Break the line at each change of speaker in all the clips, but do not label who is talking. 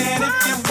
And if you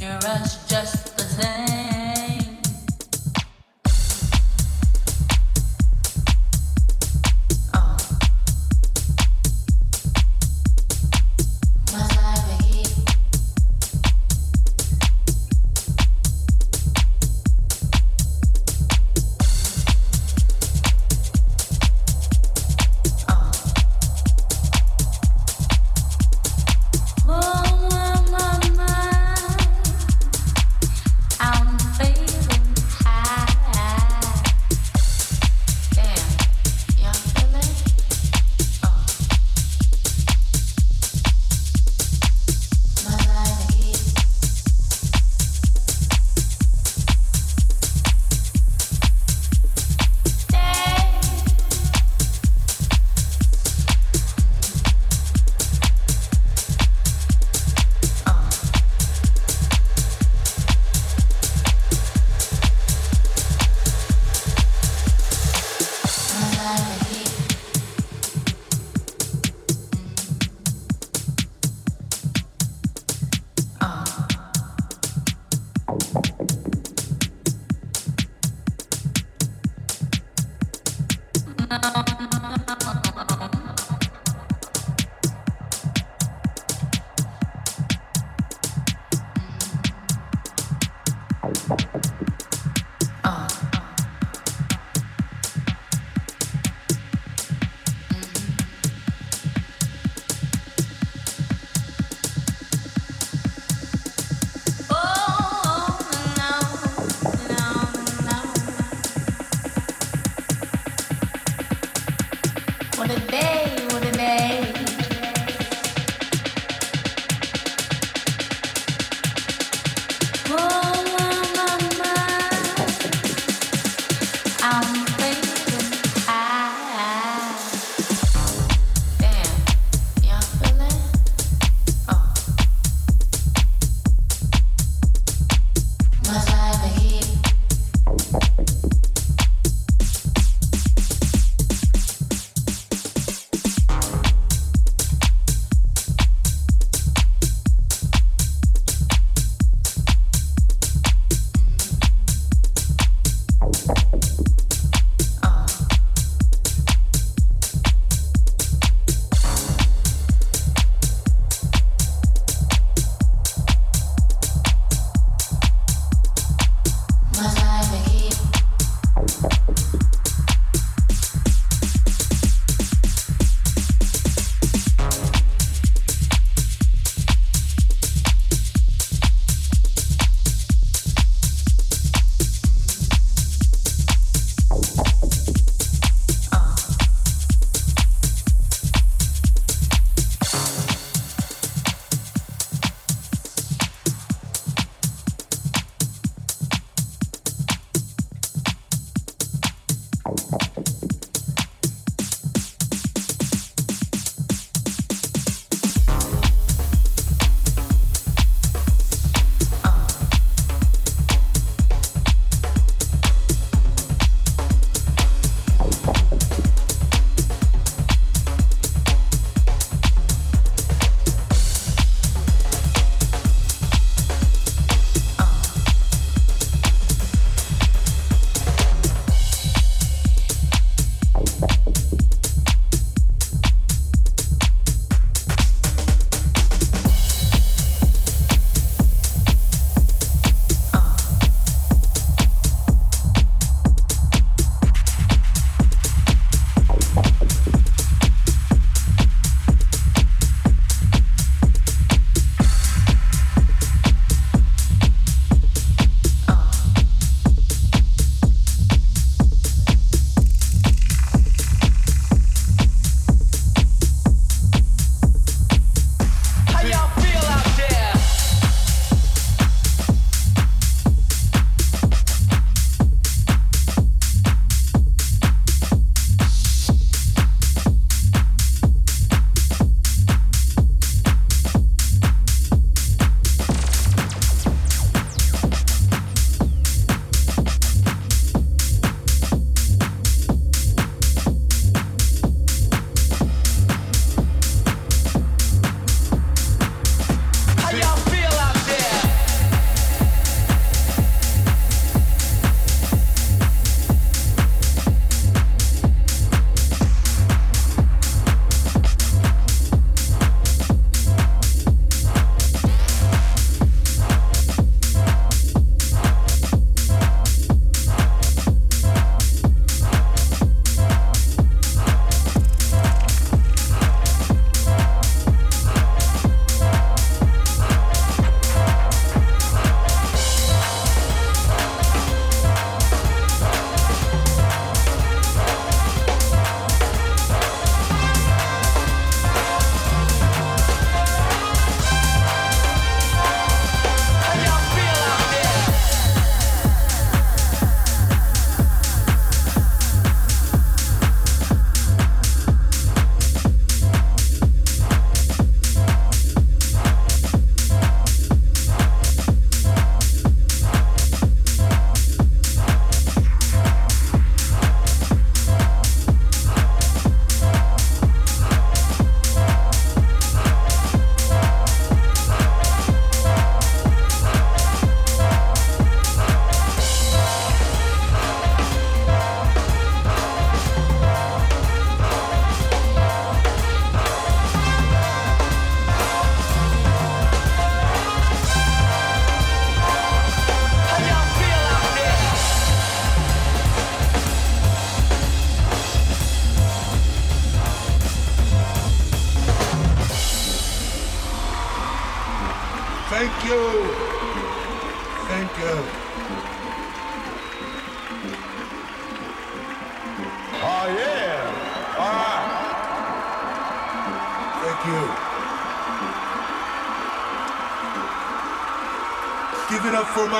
You rush just the same.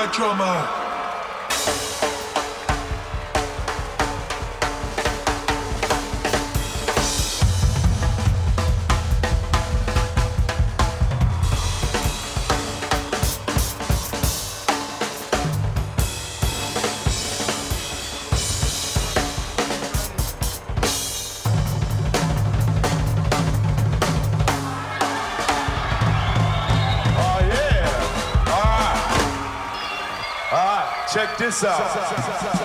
My drummer.
Competição.